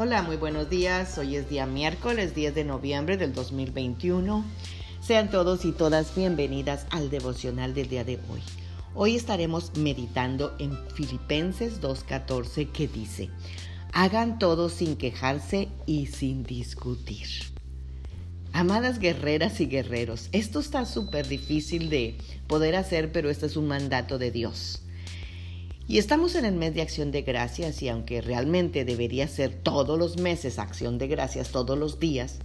Hola, muy buenos días. Hoy es día miércoles 10 de noviembre del 2021. Sean todos y todas bienvenidas al devocional del día de hoy. Hoy estaremos meditando en Filipenses 2.14 que dice, hagan todo sin quejarse y sin discutir. Amadas guerreras y guerreros, esto está súper difícil de poder hacer, pero este es un mandato de Dios. Y estamos en el mes de acción de gracias y aunque realmente debería ser todos los meses acción de gracias, todos los días,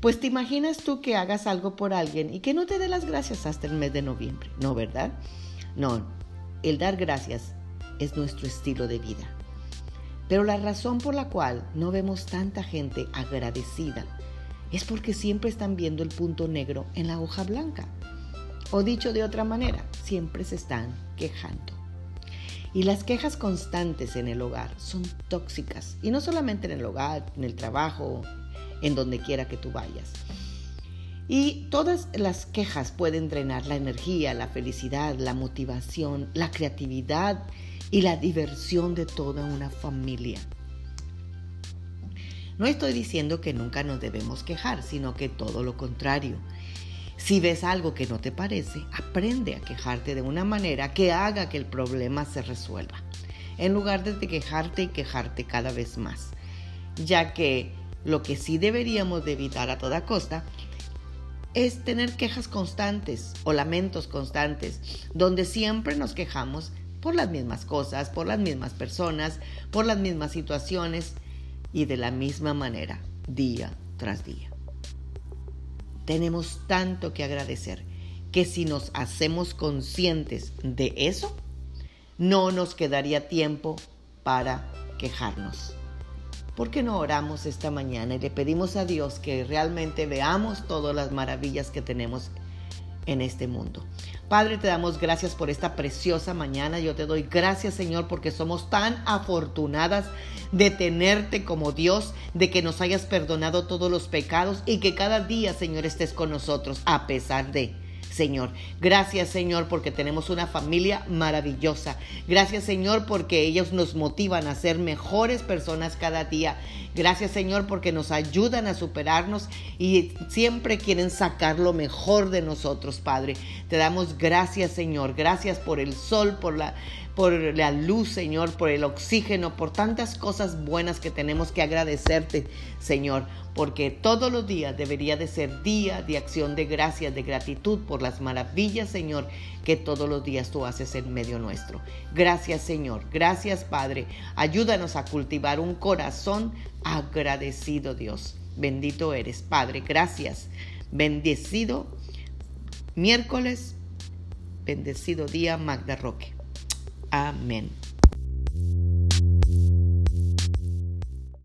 pues te imaginas tú que hagas algo por alguien y que no te dé las gracias hasta el mes de noviembre, ¿no verdad? No, el dar gracias es nuestro estilo de vida. Pero la razón por la cual no vemos tanta gente agradecida es porque siempre están viendo el punto negro en la hoja blanca. O dicho de otra manera, siempre se están quejando. Y las quejas constantes en el hogar son tóxicas. Y no solamente en el hogar, en el trabajo, en donde quiera que tú vayas. Y todas las quejas pueden drenar la energía, la felicidad, la motivación, la creatividad y la diversión de toda una familia. No estoy diciendo que nunca nos debemos quejar, sino que todo lo contrario. Si ves algo que no te parece, aprende a quejarte de una manera que haga que el problema se resuelva, en lugar de quejarte y quejarte cada vez más, ya que lo que sí deberíamos de evitar a toda costa es tener quejas constantes o lamentos constantes, donde siempre nos quejamos por las mismas cosas, por las mismas personas, por las mismas situaciones y de la misma manera, día tras día tenemos tanto que agradecer que si nos hacemos conscientes de eso, no nos quedaría tiempo para quejarnos. ¿Por qué no oramos esta mañana y le pedimos a Dios que realmente veamos todas las maravillas que tenemos en este mundo. Padre, te damos gracias por esta preciosa mañana. Yo te doy gracias, Señor, porque somos tan afortunadas de tenerte como Dios, de que nos hayas perdonado todos los pecados y que cada día, Señor, estés con nosotros a pesar de... Señor. Gracias, Señor, porque tenemos una familia maravillosa. Gracias, Señor, porque ellos nos motivan a ser mejores personas cada día. Gracias, Señor, porque nos ayudan a superarnos y siempre quieren sacar lo mejor de nosotros, Padre. Te damos gracias, Señor. Gracias por el sol, por la por la luz, Señor, por el oxígeno, por tantas cosas buenas que tenemos que agradecerte, Señor, porque todos los días debería de ser día de acción de gracias, de gratitud por las maravillas, Señor, que todos los días tú haces en medio nuestro. Gracias, Señor. Gracias, Padre. Ayúdanos a cultivar un corazón agradecido, Dios. Bendito eres, Padre. Gracias. Bendecido miércoles. Bendecido día, Magda Roque. Amén.